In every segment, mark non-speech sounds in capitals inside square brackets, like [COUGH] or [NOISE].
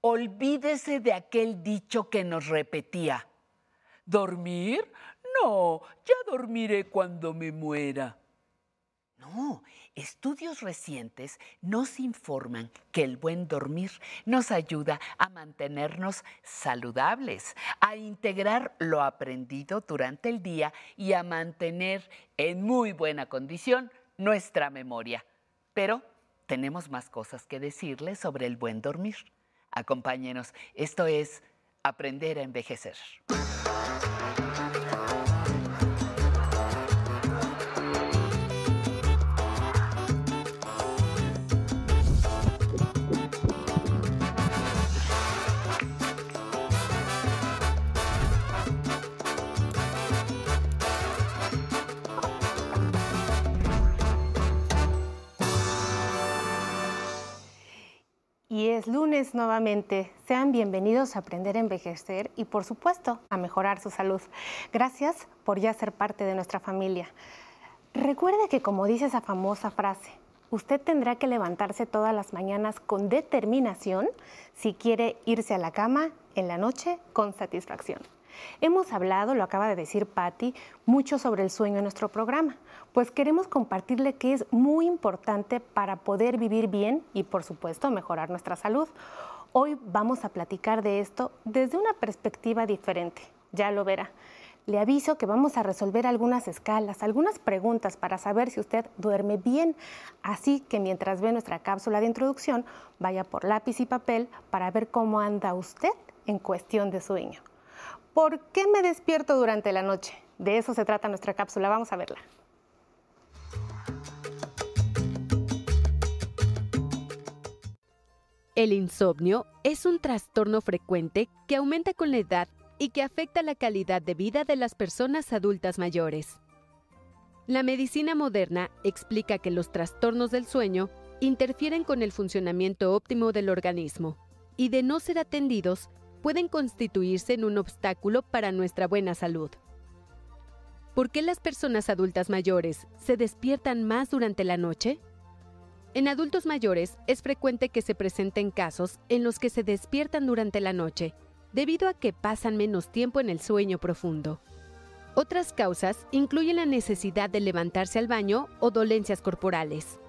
olvídese de aquel dicho que nos repetía. ¿Dormir? No, ya dormiré cuando me muera. No, estudios recientes nos informan que el buen dormir nos ayuda a mantenernos saludables, a integrar lo aprendido durante el día y a mantener en muy buena condición nuestra memoria. Pero tenemos más cosas que decirles sobre el buen dormir. Acompáñenos, esto es Aprender a Envejecer. Es lunes nuevamente. Sean bienvenidos a Aprender a Envejecer y por supuesto a mejorar su salud. Gracias por ya ser parte de nuestra familia. Recuerde que como dice esa famosa frase, usted tendrá que levantarse todas las mañanas con determinación si quiere irse a la cama en la noche con satisfacción. Hemos hablado, lo acaba de decir Patti, mucho sobre el sueño en nuestro programa, pues queremos compartirle que es muy importante para poder vivir bien y por supuesto mejorar nuestra salud. Hoy vamos a platicar de esto desde una perspectiva diferente, ya lo verá. Le aviso que vamos a resolver algunas escalas, algunas preguntas para saber si usted duerme bien. Así que mientras ve nuestra cápsula de introducción, vaya por lápiz y papel para ver cómo anda usted en cuestión de sueño. ¿Por qué me despierto durante la noche? De eso se trata nuestra cápsula. Vamos a verla. El insomnio es un trastorno frecuente que aumenta con la edad y que afecta la calidad de vida de las personas adultas mayores. La medicina moderna explica que los trastornos del sueño interfieren con el funcionamiento óptimo del organismo y de no ser atendidos pueden constituirse en un obstáculo para nuestra buena salud. ¿Por qué las personas adultas mayores se despiertan más durante la noche? En adultos mayores es frecuente que se presenten casos en los que se despiertan durante la noche, debido a que pasan menos tiempo en el sueño profundo. Otras causas incluyen la necesidad de levantarse al baño o dolencias corporales.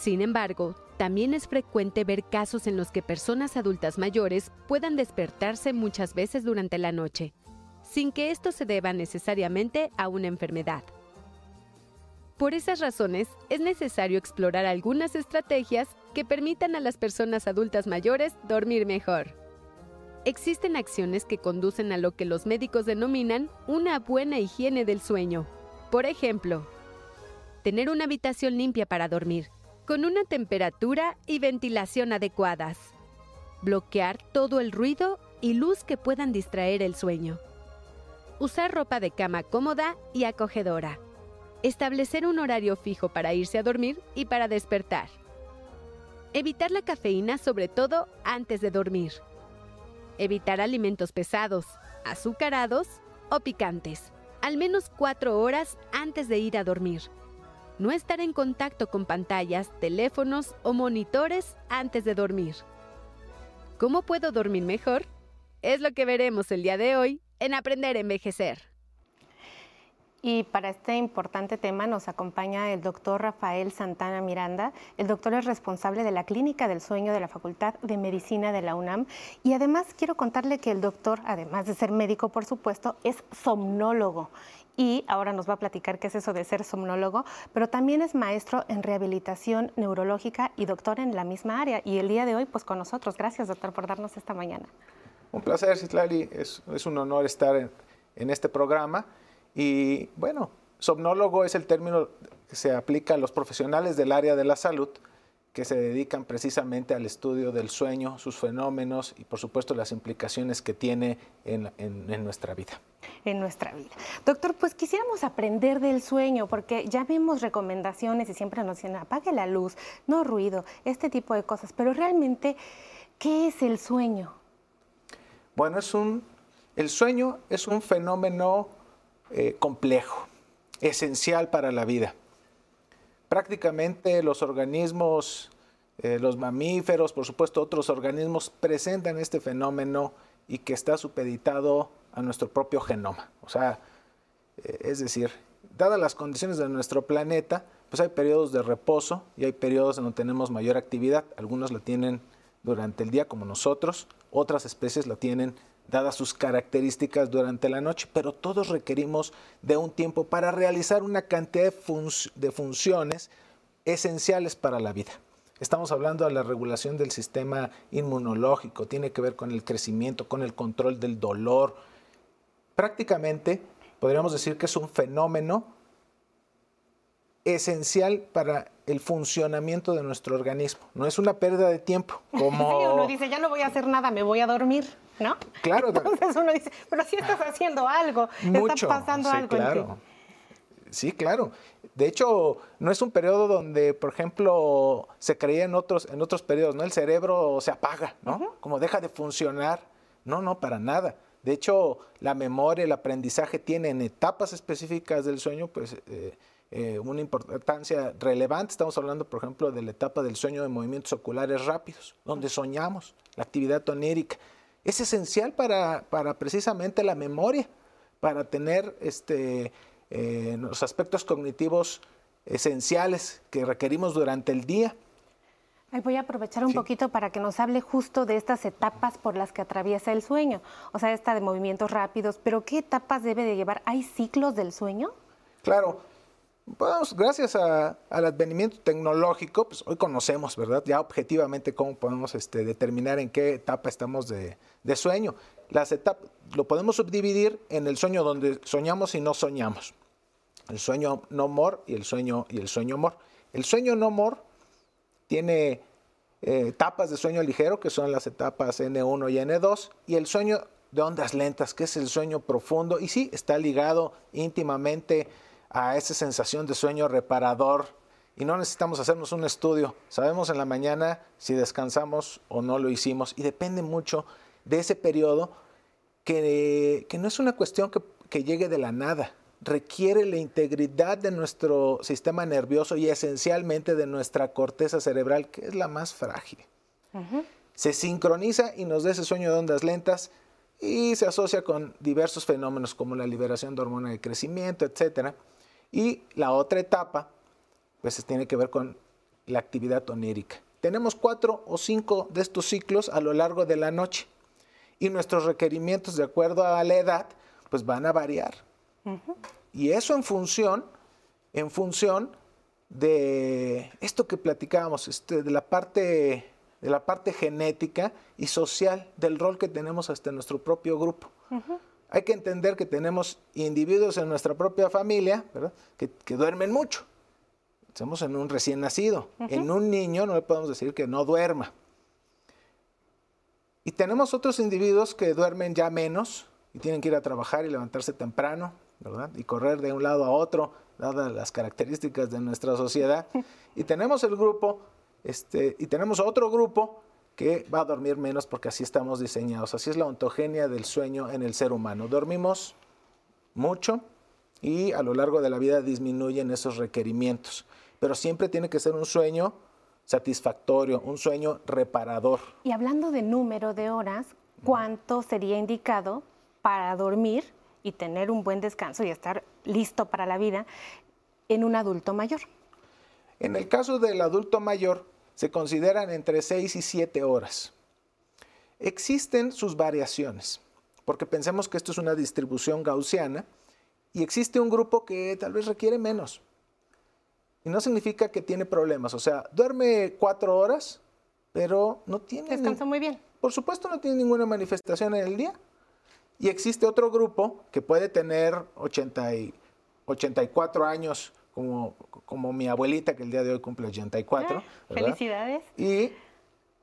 Sin embargo, también es frecuente ver casos en los que personas adultas mayores puedan despertarse muchas veces durante la noche, sin que esto se deba necesariamente a una enfermedad. Por esas razones, es necesario explorar algunas estrategias que permitan a las personas adultas mayores dormir mejor. Existen acciones que conducen a lo que los médicos denominan una buena higiene del sueño. Por ejemplo, tener una habitación limpia para dormir, con una temperatura y ventilación adecuadas. Bloquear todo el ruido y luz que puedan distraer el sueño. Usar ropa de cama cómoda y acogedora. Establecer un horario fijo para irse a dormir y para despertar. Evitar la cafeína sobre todo antes de dormir. Evitar alimentos pesados, azucarados o picantes, al menos cuatro horas antes de ir a dormir no estar en contacto con pantallas, teléfonos o monitores antes de dormir. ¿Cómo puedo dormir mejor? Es lo que veremos el día de hoy en Aprender a Envejecer. Y para este importante tema nos acompaña el doctor Rafael Santana Miranda. El doctor es responsable de la Clínica del Sueño de la Facultad de Medicina de la UNAM. Y además quiero contarle que el doctor, además de ser médico, por supuesto, es somnólogo y ahora nos va a platicar qué es eso de ser somnólogo, pero también es maestro en rehabilitación neurológica y doctor en la misma área. Y el día de hoy, pues con nosotros. Gracias, doctor, por darnos esta mañana. Un placer, Citlali. Es, un honor estar en este programa. Y bueno, somnólogo es el término que se aplica a los profesionales del área de la salud que se dedican precisamente al estudio del sueño, sus fenómenos y por supuesto las implicaciones que tiene en, nuestra vida. En nuestra vida. Doctor, pues quisiéramos aprender del sueño porque ya vimos recomendaciones y siempre nos dicen apague la luz, no ruido, este tipo de cosas, pero realmente, ¿qué es el sueño? Bueno, es un, el sueño es un fenómeno eh, complejo, esencial para la vida prácticamente los organismos eh, los mamíferos, por supuesto otros organismos presentan este fenómeno y que está supeditado a nuestro propio genoma. O sea, eh, es decir, dadas las condiciones de nuestro planeta, pues hay periodos de reposo y hay periodos en donde tenemos mayor actividad. Algunos la tienen durante el día como nosotros, otras especies la tienen dadas sus características durante la noche, pero todos requerimos de un tiempo para realizar una cantidad de, funciones esenciales para la vida. Estamos hablando de la regulación del sistema inmunológico, tiene que ver con el crecimiento, con el control del dolor. Prácticamente podríamos decir que es un fenómeno esencial para el funcionamiento de nuestro organismo. No es una pérdida de tiempo. [LAUGHS] Como... Sí, uno dice, ya no voy a hacer nada, me voy a dormir, ¿no? Claro. Entonces uno dice, pero si estás haciendo algo, Mucho. está pasando algo claro. en ti. Sí, claro. De hecho, no es un periodo donde, por ejemplo, se creía en otros, en otros periodos, ¿no? El cerebro se apaga, ¿no? Como deja de funcionar. No, no, para nada. De hecho, la memoria, el aprendizaje tienen etapas específicas del sueño, pues eh, eh, una importancia relevante. Estamos hablando, por ejemplo, de la etapa del sueño de movimientos oculares rápidos, donde soñamos, la actividad tonírica. Es esencial para, para precisamente la memoria, para tener este, eh, los aspectos cognitivos esenciales que requerimos durante el día. Ay, voy a aprovechar un Sí. poquito para que nos hable justo de estas etapas por las que atraviesa el sueño. O sea, esta de movimientos rápidos, pero ¿qué etapas debe de llevar? ¿Hay ciclos del sueño? Claro, pues, gracias a- al advenimiento tecnológico, pues hoy conocemos, ¿verdad? Ya objetivamente cómo podemos este, determinar en qué etapa estamos de, de sueño. Las etapas lo podemos subdividir en el sueño donde soñamos y no soñamos. El sueño no mor y el sueño y el sueño mor. El sueño no mor tiene eh, etapas de sueño ligero, que son las etapas N1 y N2, y el sueño de ondas lentas, que es el sueño profundo, y sí, está ligado íntimamente a esa sensación de sueño reparador, y no necesitamos hacernos un estudio, sabemos en la mañana si descansamos o no lo hicimos, y depende mucho de ese periodo que, que no es una cuestión que, que llegue de la nada, requiere la integridad de nuestro sistema nervioso y esencialmente de nuestra corteza cerebral, que es la más frágil. Se sincroniza y nos da ese sueño de ondas lentas y se asocia con diversos fenómenos como la liberación de hormona de crecimiento, etc. Y la otra etapa, pues tiene que ver con la actividad onírica. Tenemos cuatro o cinco de estos ciclos a lo largo de la noche y nuestros requerimientos de acuerdo a la edad, pues van a variar. Y eso en función, en función de esto que platicábamos, este, de la parte de la parte genética y social del rol que tenemos hasta nuestro propio grupo. Hay que entender que tenemos individuos en nuestra propia familia ¿verdad? que, que duermen mucho. Estamos en un recién nacido. En un niño no le podemos decir que no duerma. Y tenemos otros individuos que duermen ya menos y tienen que ir a trabajar y levantarse temprano, ¿verdad? Y correr de un lado a otro, dadas las características de nuestra sociedad. [LAUGHS] Y tenemos el grupo, este, y tenemos otro grupo que va a dormir menos porque así estamos diseñados. Así es la ontogenia del sueño en el ser humano. Dormimos mucho y a lo largo de la vida disminuyen esos requerimientos. Pero siempre tiene que ser un sueño satisfactorio, un sueño reparador. Y hablando de número de horas, ¿cuánto sería indicado para dormir y tener un buen descanso y estar listo para la vida en un adulto mayor? En el caso del adulto mayor, se consideran entre 6 y 7 horas. Existen sus variaciones, porque pensemos que esto es una distribución gaussiana y existe un grupo que tal vez requiere menos. Y no significa que tiene problemas, o sea, duerme 4 horas, pero no tiene... Descanso muy bien. por supuesto no tiene ninguna manifestación en el día. Y existe otro grupo que puede tener 80 y 84 años, como, como mi abuelita, que el día de hoy cumple 84. Ah. Felicidades. Y,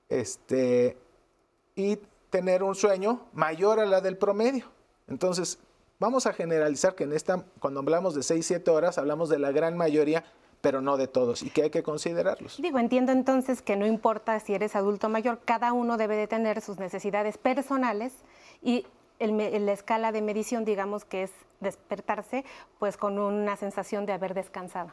este, y tener un sueño mayor a la del promedio. Entonces, vamos a generalizar que en esta, cuando hablamos de 6, 7 horas, hablamos de la gran mayoría, pero no de todos, y que hay que considerarlos. Digo, entiendo entonces que no importa si eres adulto mayor, cada uno debe de tener sus necesidades personales y el la escala de medición, digamos que es despertarse, pues con una sensación de haber descansado.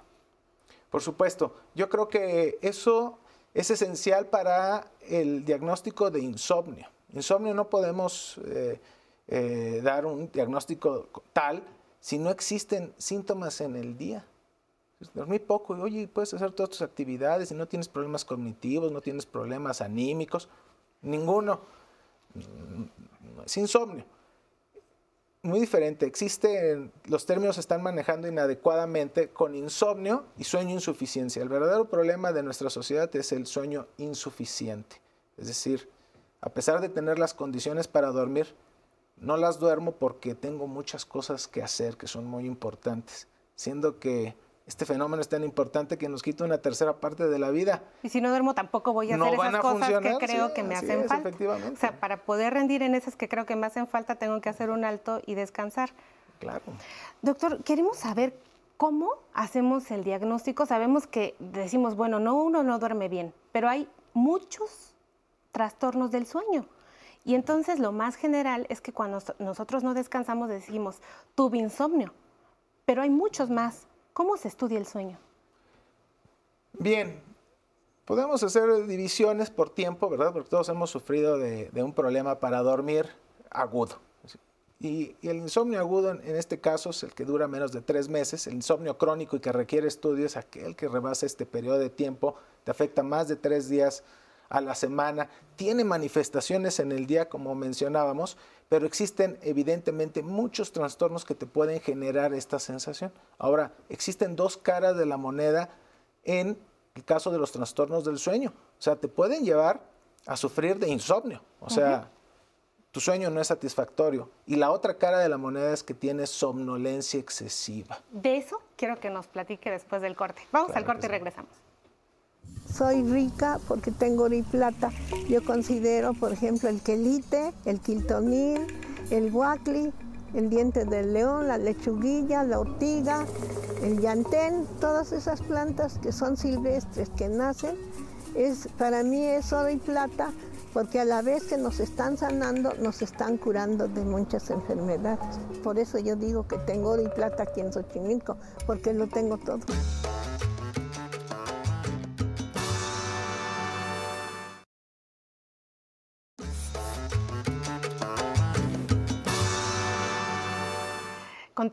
Por supuesto, yo creo que eso es esencial para el diagnóstico de insomnio. Insomnio no podemos eh, eh, dar un diagnóstico tal si no existen síntomas en el día. Dormí poco y, oye, puedes hacer todas tus actividades y no tienes problemas cognitivos, no tienes problemas anímicos, ninguno. Es insomnio. Muy diferente. Existen, los términos se están manejando inadecuadamente con insomnio y sueño insuficiencia. El verdadero problema de nuestra sociedad es el sueño insuficiente. Es decir, a pesar de tener las condiciones para dormir, no las duermo porque tengo muchas cosas que hacer que son muy importantes, siendo que este fenómeno es tan importante que nos quita una tercera parte de la vida. Y si no duermo tampoco voy a hacer esas cosas que creo que me hacen falta. O sea, para poder rendir en esas que creo que me hacen falta, tengo que hacer un alto y descansar. Claro. Doctor, queremos saber cómo hacemos el diagnóstico. Sabemos que decimos, bueno, no uno no duerme bien, pero hay muchos trastornos del sueño. Y entonces lo más general es que cuando nosotros no descansamos decimos, tuve insomnio, pero hay muchos más. ¿Cómo se estudia el sueño? Bien, podemos hacer divisiones por tiempo, ¿verdad? Porque todos hemos sufrido de, un problema para dormir agudo. Y, el insomnio agudo en, este caso es el que dura menos de tres meses. El insomnio crónico y que requiere estudios, aquel que rebasa este periodo de tiempo, te afecta más de tres días a la semana, tiene manifestaciones en el día como mencionábamos, pero existen evidentemente muchos trastornos que te pueden generar esta sensación. Ahora, existen dos caras de la moneda en el caso de los trastornos del sueño. O sea, te pueden llevar a sufrir de insomnio. O sea, tu sueño no es satisfactorio. Y la otra cara de la moneda es que tienes somnolencia excesiva. De eso quiero que nos platique después del corte. Vamos al corte y regresamos soy rica porque tengo oro y plata. Yo considero, por ejemplo, el quelite, el quiltonil, el guacli, el diente del león, la lechuguilla, la ortiga, el llantén, todas esas plantas que son silvestres, que nacen, es, para mí es oro y plata porque a la vez que nos están sanando, nos están curando de muchas enfermedades. Por eso yo digo que tengo oro y plata aquí en Xochimilco, porque lo tengo todo.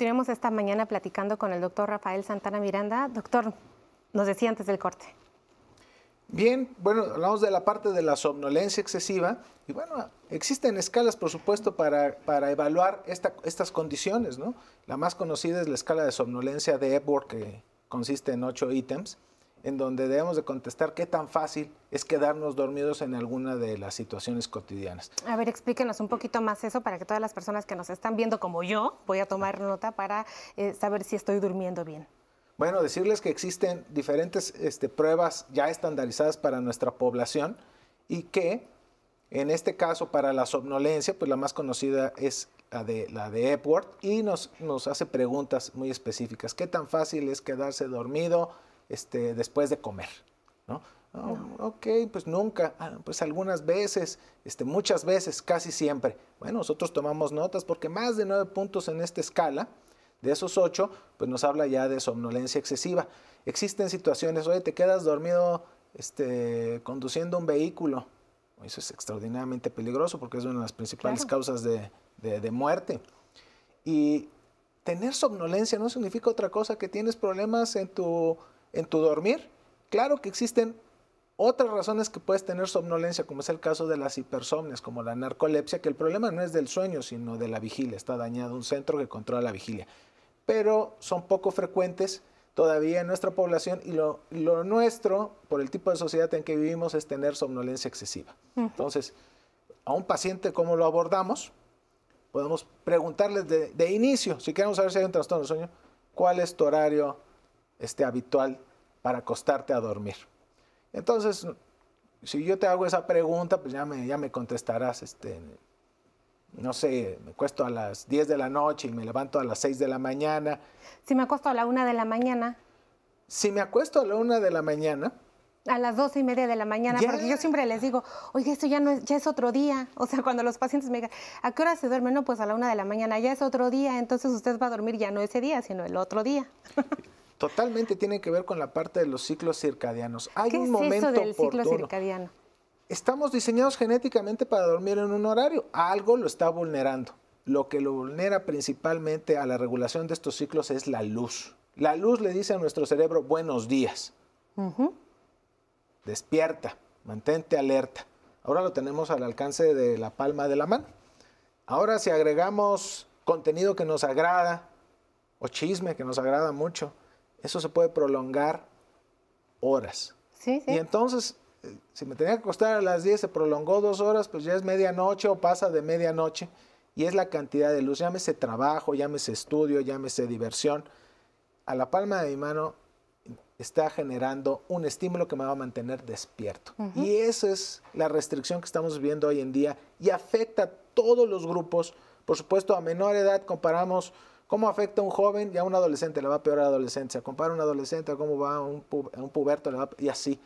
Continuemos esta mañana platicando con el doctor Rafael Santana Miranda. Doctor, nos decía antes del corte. Bien, bueno, hablamos de la parte de la somnolencia excesiva y bueno, existen escalas, por supuesto, para, para evaluar estas condiciones, ¿no? La más conocida es la escala de somnolencia de Epworth, que consiste en ocho ítems en donde debemos de contestar qué tan fácil es quedarnos dormidos en alguna de las situaciones cotidianas. A ver, explíquenos un poquito más eso para que todas las personas que nos están viendo como yo, voy a tomar nota para eh, saber si estoy durmiendo bien. Bueno, decirles que existen diferentes este, pruebas ya estandarizadas para nuestra población y que en este caso para la somnolencia, pues la más conocida es la de, la de Epworth y nos, nos hace preguntas muy específicas. ¿Qué tan fácil es quedarse dormido? Este, después de comer. ¿no? ok, pues nunca, ah, pues algunas veces, este, muchas veces, casi siempre. Bueno, nosotros tomamos notas porque más de nueve puntos en esta escala, de esos ocho, pues nos habla ya de somnolencia excesiva. Existen situaciones, oye, te quedas dormido este, conduciendo un vehículo. Eso es extraordinariamente peligroso porque es una de las principales causas de, de muerte. Y tener somnolencia no significa otra cosa que tienes problemas en tu en tu dormir. Claro que existen otras razones que puedes tener somnolencia, como es el caso de las hipersomnias, como la narcolepsia, que el problema no es del sueño, sino de la vigilia. Está dañado un centro que controla la vigilia. Pero son poco frecuentes todavía en nuestra población y lo, nuestro, por el tipo de sociedad en que vivimos, es tener somnolencia excesiva. Entonces, a un paciente, ¿cómo lo abordamos? Podemos preguntarles de, de inicio, si queremos saber si hay un trastorno del sueño, ¿cuál es tu horario? Este, habitual para acostarte a dormir. Entonces, si yo te hago esa pregunta, pues ya me, ya me contestarás, este, no sé, me acuesto a las 10 de la noche y me levanto a las 6 de la mañana. Si me acuesto a la 1 de la mañana. Si me acuesto a la 1 de la mañana. A las 12 y media de la mañana, porque yo siempre les digo, oye, esto ya, no es, ya es otro día. [LAUGHS] O sea, cuando los pacientes me digan, ¿a qué hora se duerme? No, pues a la 1 de la mañana, ya es otro día, entonces usted va a dormir ya no ese día, sino el otro día. [LAUGHS] Totalmente tiene que ver con la parte de los ciclos circadianos. Hay ¿Qué un es momento eso del ciclo circadiano? Estamos diseñados genéticamente para dormir en un horario. Algo lo está vulnerando. Lo que lo vulnera principalmente a la regulación de estos ciclos es la luz. La luz le dice a nuestro cerebro buenos días. Despierta, mantente alerta. Ahora lo tenemos al alcance de la palma de la mano. Ahora si agregamos contenido que nos agrada o chisme que nos agrada mucho, eso se puede prolongar horas. Sí, sí. Y entonces, eh, si me tenía que acostar a las 10, se prolongó dos horas, pues ya es medianoche o pasa de medianoche. Y es la cantidad de luz, llámese trabajo, llámese estudio, llámese diversión. A la palma de mi mano está generando un estímulo que me va a mantener despierto. Y esa es la restricción que estamos viendo hoy en día y afecta a todos los grupos. Por supuesto, a menor edad comparamos cómo afecta a un joven y a un adolescente, le va peor a la adolescencia. Compara a un adolescente a cómo va a un, pu- a un puberto, le va- y así.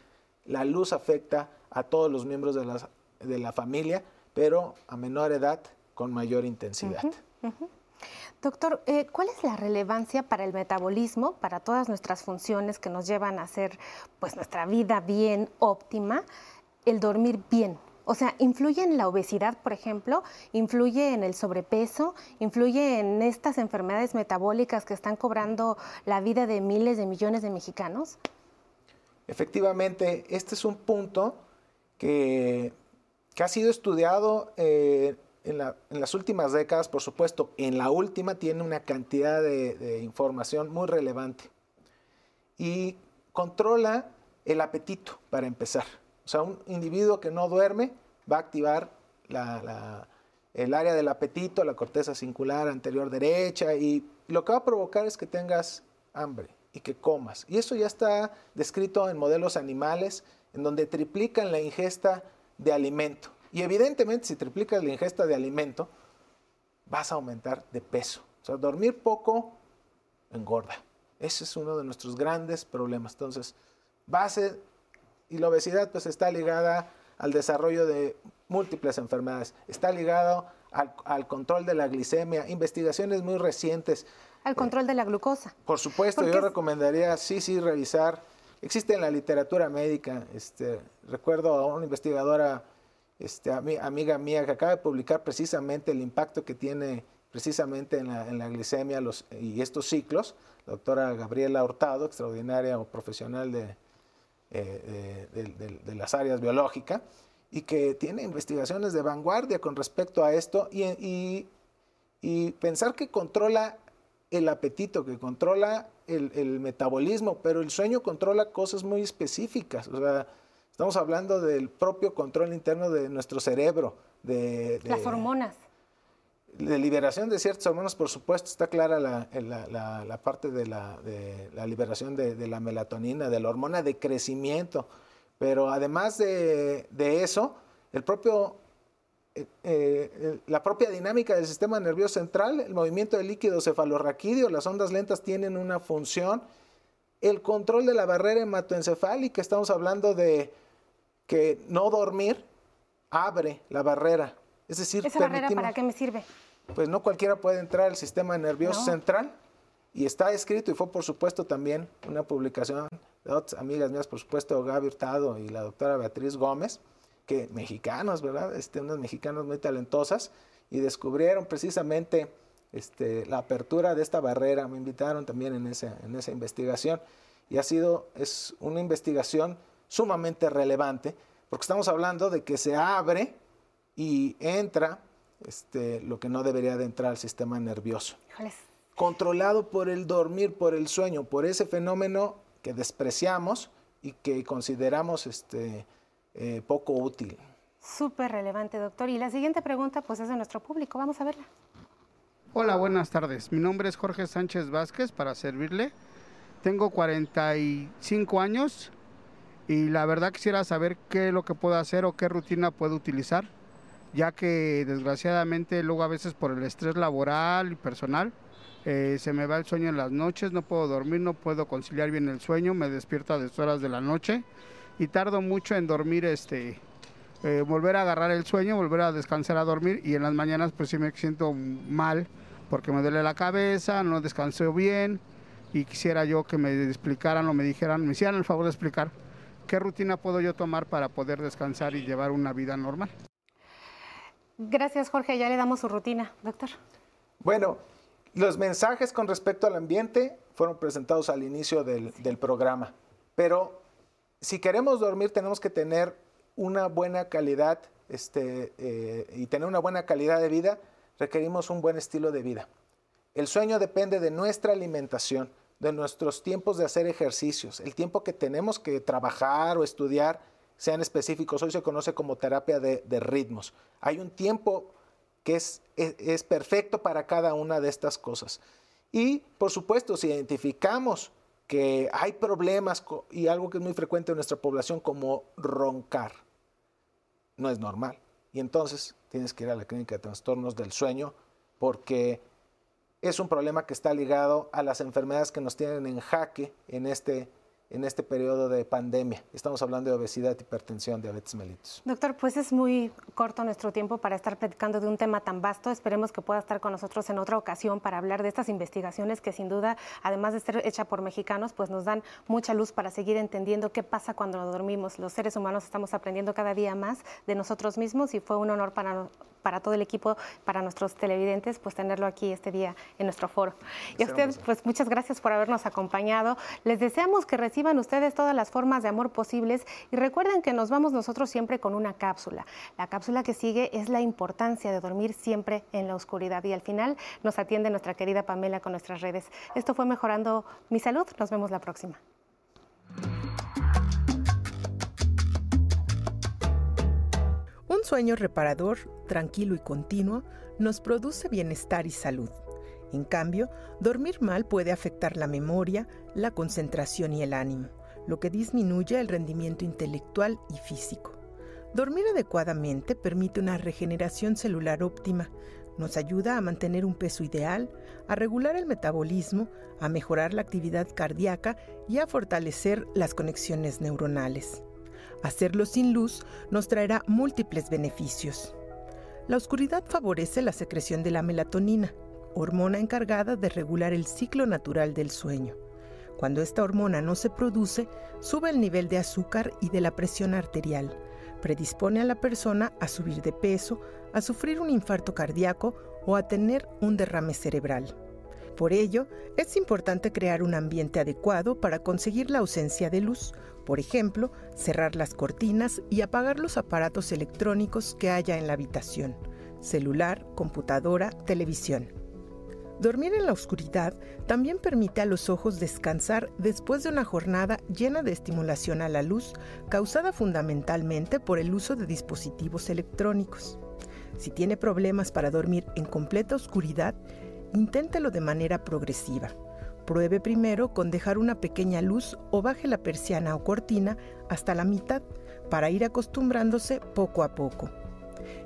La luz afecta a todos los miembros de la, de la familia, pero a menor edad con mayor intensidad. Doctor, eh, ¿cuál es la relevancia para el metabolismo, para todas nuestras funciones que nos llevan a hacer pues, nuestra vida bien óptima, el dormir bien? O sea, ¿influye en la obesidad, por ejemplo? ¿Influye en el sobrepeso? ¿Influye en estas enfermedades metabólicas que están cobrando la vida de miles de millones de mexicanos? Efectivamente, este es un punto que, ha sido estudiado eh, en, la- en las últimas décadas, por supuesto. En la última tiene una cantidad de información muy relevante. Y controla el apetito, para empezar. O sea, un individuo que no duerme va a activar el área del apetito, la corteza cincular anterior derecha, y lo que va a provocar es que tengas hambre y que comas. Y eso ya está descrito en modelos animales, en donde triplican la ingesta de alimento. Y evidentemente, si triplicas la ingesta de alimento, vas a aumentar de peso. O sea, dormir poco engorda. Ese es uno de nuestros grandes problemas. Entonces, base y la obesidad pues está ligada al desarrollo de múltiples enfermedades. Está ligado al, al control de la glicemia. Investigaciones muy recientes. Al control de la glucosa. Por supuesto, Porque yo recomendaría sí, sí, revisar. Existe en la literatura médica, este, recuerdo a una investigadora, este, ami- amiga mía, que acaba de publicar precisamente el impacto que tiene precisamente en la, en la glicemia los, y estos ciclos, la doctora Gabriela Hurtado, extraordinaria o profesional de, eh, de, de- las áreas biológicas, y que tiene investigaciones de vanguardia con respecto a esto, y, y- pensar que controla el apetito, que controla el, metabolismo, pero el sueño controla cosas muy específicas. O sea, estamos hablando del propio control interno de nuestro cerebro, de- Las hormonas. De liberación de ciertas hormonas, por supuesto, está clara la, la- la- la parte de la, de la liberación de, de la melatonina, de la hormona de crecimiento. Pero además de, de eso, el propio, eh, eh, la propia dinámica del sistema nervioso central, el movimiento del líquido cefalorraquídeo, las ondas lentas tienen una función. El control de la barrera hematoencefálica, estamos hablando de que no dormir abre la barrera. Es decir, ¿Esa barrera para qué me sirve? Pues no cualquiera puede entrar al sistema nervioso No. central. Y está escrito, y fue por supuesto también una publicación de otras amigas mías, por supuesto Gaby Hurtado y la doctora Beatriz Gómez, que mexicanos, ¿verdad? Este, unas mexicanas muy talentosas, y descubrieron precisamente este, la apertura de esta barrera. Me invitaron también en esa, en esa investigación. Y ha sido, es una investigación sumamente relevante, porque estamos hablando de que se abre y entra este, lo que no debería de entrar al sistema nervioso. Híjoles, Controlado por el dormir, por el sueño, por ese fenómeno que despreciamos y que consideramos este, eh, poco útil. súper relevante, doctor. Y la siguiente pregunta, pues, es de nuestro público. Vamos a verla. Hola, buenas tardes. Mi nombre es Jorge Sánchez Vázquez para servirle. Tengo 45 años y la verdad quisiera saber qué es lo que puedo hacer o qué rutina puedo utilizar, ya que desgraciadamente luego a veces por el estrés laboral y personal eh, se me va el sueño en las noches, no puedo dormir, no puedo conciliar bien el sueño, me despierto a deshoras de la noche y tardo mucho en dormir este eh, volver a agarrar el sueño, volver a descansar a dormir y en las mañanas pues sí me siento mal porque me duele la cabeza, no descanso bien y quisiera yo que me explicaran o me dijeran, me hicieran el favor de explicar qué rutina puedo yo tomar para poder descansar y llevar una vida normal. Gracias, Jorge. Ya le damos su rutina, doctor. Bueno, los mensajes con respecto al ambiente fueron presentados al inicio del, programa, pero si queremos dormir tenemos que tener una buena calidad este, eh, y tener una buena calidad de vida, requerimos un buen estilo de vida. El sueño depende de nuestra alimentación, de nuestros tiempos de hacer ejercicios, el tiempo que tenemos que trabajar o estudiar, sean específicos. Hoy se conoce como terapia de, ritmos. Hay un tiempo que es, perfecto para cada una de estas cosas. Y, por supuesto, si identificamos que hay problemas y algo que es muy frecuente en nuestra población como roncar, no es normal. Y entonces tienes que ir a la clínica de trastornos del sueño porque es un problema que está ligado a las enfermedades que nos tienen en jaque en este en este periodo de pandemia. Estamos hablando de obesidad, hipertensión, diabetes mellitus. Doctor, pues es muy corto nuestro tiempo para estar platicando de un tema tan vasto. Esperemos que pueda estar con nosotros en otra ocasión para hablar de estas investigaciones que sin duda, además de ser hecha por mexicanos, pues nos dan mucha luz para seguir entendiendo qué pasa cuando dormimos. Los seres humanos estamos aprendiendo cada día más de nosotros mismos y fue un honor para para todo el equipo, para nuestros televidentes, pues tenerlo aquí este día en nuestro foro. Y a ustedes, pues muchas gracias por habernos acompañado. Les deseamos que reciban ustedes todas las formas de amor posibles y recuerden que nos vamos nosotros siempre con una cápsula. La cápsula que sigue es la importancia de dormir siempre en la oscuridad y al final nos atiende nuestra querida Pamela con nuestras redes. Esto fue Mejorando mi Salud. Nos vemos la próxima. Un sueño reparador, tranquilo y continuo nos produce bienestar y salud. En cambio, dormir mal puede afectar la memoria, la concentración y el ánimo, lo que disminuye el rendimiento intelectual y físico. Dormir adecuadamente permite una regeneración celular óptima, nos ayuda a mantener un peso ideal, a regular el metabolismo, a mejorar la actividad cardíaca y a fortalecer las conexiones neuronales. Hacerlo sin luz nos traerá múltiples beneficios. La oscuridad favorece la secreción de la melatonina, hormona encargada de regular el ciclo natural del sueño. Cuando esta hormona no se produce, sube el nivel de azúcar y de la presión arterial, predispone a la persona a subir de peso, a sufrir un infarto cardíaco o a tener un derrame cerebral. Por ello, es importante crear un ambiente adecuado para conseguir la ausencia de luz, por ejemplo, cerrar las cortinas y apagar los aparatos electrónicos que haya en la habitación, celular, computadora, televisión. Dormir en la oscuridad también permite a los ojos descansar después de una jornada llena de estimulación a la luz, causada fundamentalmente por el uso de dispositivos electrónicos. Si tiene problemas para dormir en completa oscuridad, inténtelo de manera progresiva. Pruebe primero con dejar una pequeña luz o baje la persiana o cortina hasta la mitad para ir acostumbrándose poco a poco.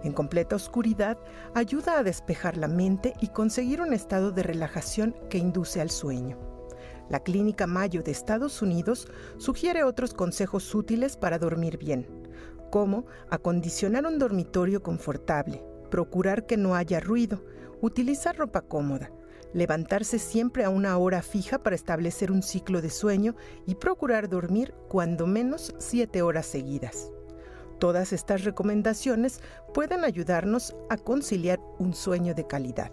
En completa oscuridad ayuda a despejar la mente y conseguir un estado de relajación que induce al sueño. La Clínica Mayo de Estados Unidos sugiere otros consejos útiles para dormir bien, como acondicionar un dormitorio confortable, procurar que no haya ruido, utilizar ropa cómoda, levantarse siempre a una hora fija para establecer un ciclo de sueño y procurar dormir cuando menos siete horas seguidas. Todas estas recomendaciones pueden ayudarnos a conciliar un sueño de calidad.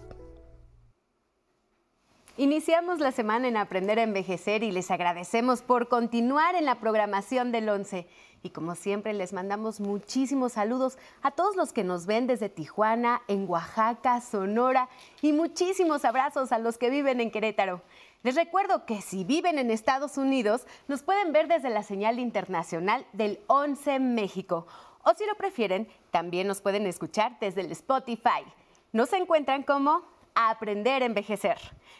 Iniciamos la semana en Aprender a Envejecer y les agradecemos por continuar en la programación del 11. Y como siempre, les mandamos muchísimos saludos a todos los que nos ven desde Tijuana, en Oaxaca, Sonora y muchísimos abrazos a los que viven en Querétaro. Les recuerdo que si viven en Estados Unidos, nos pueden ver desde la señal internacional del 11 México. O si lo prefieren, también nos pueden escuchar desde el Spotify. Nos encuentran como Aprender a Envejecer.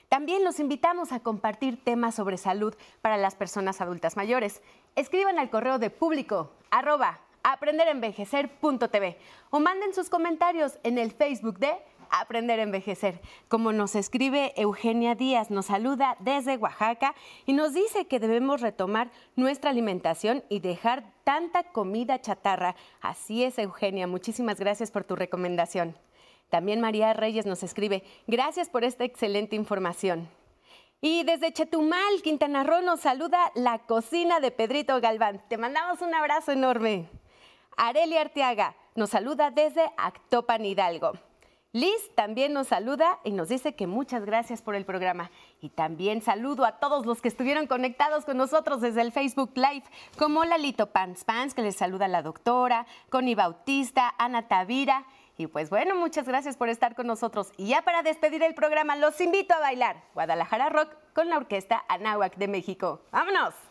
También los invitamos a compartir temas sobre salud para las personas adultas mayores. Escriban al correo de público arroba aprenderenvejecer.tv o manden sus comentarios en el Facebook de Aprender a Envejecer. Como nos escribe Eugenia Díaz, nos saluda desde Oaxaca y nos dice que debemos retomar nuestra alimentación y dejar tanta comida chatarra. Así es, Eugenia, muchísimas gracias por tu recomendación. También María Reyes nos escribe, gracias por esta excelente información. Y desde Chetumal, Quintana Roo, nos saluda la cocina de Pedrito Galván. Te mandamos un abrazo enorme. Arelia Arteaga nos saluda desde Actopan Hidalgo. Liz también nos saluda y nos dice que muchas gracias por el programa. Y también saludo a todos los que estuvieron conectados con nosotros desde el Facebook Live, como Lalito Pans Pans, que les saluda la doctora, Connie Bautista, Ana Tavira. Y pues bueno, muchas gracias por estar con nosotros. Y ya para despedir el programa, los invito a bailar Guadalajara Rock con la orquesta Anáhuac de México. ¡Vámonos!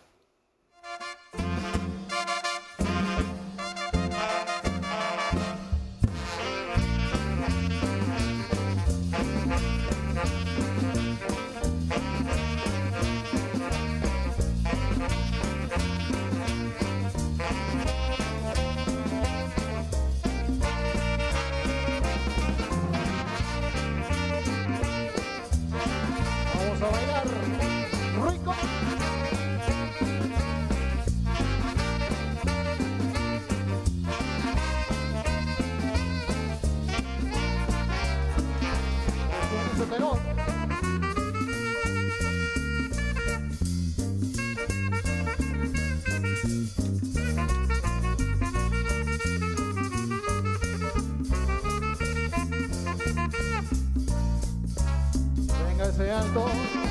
Ese alto.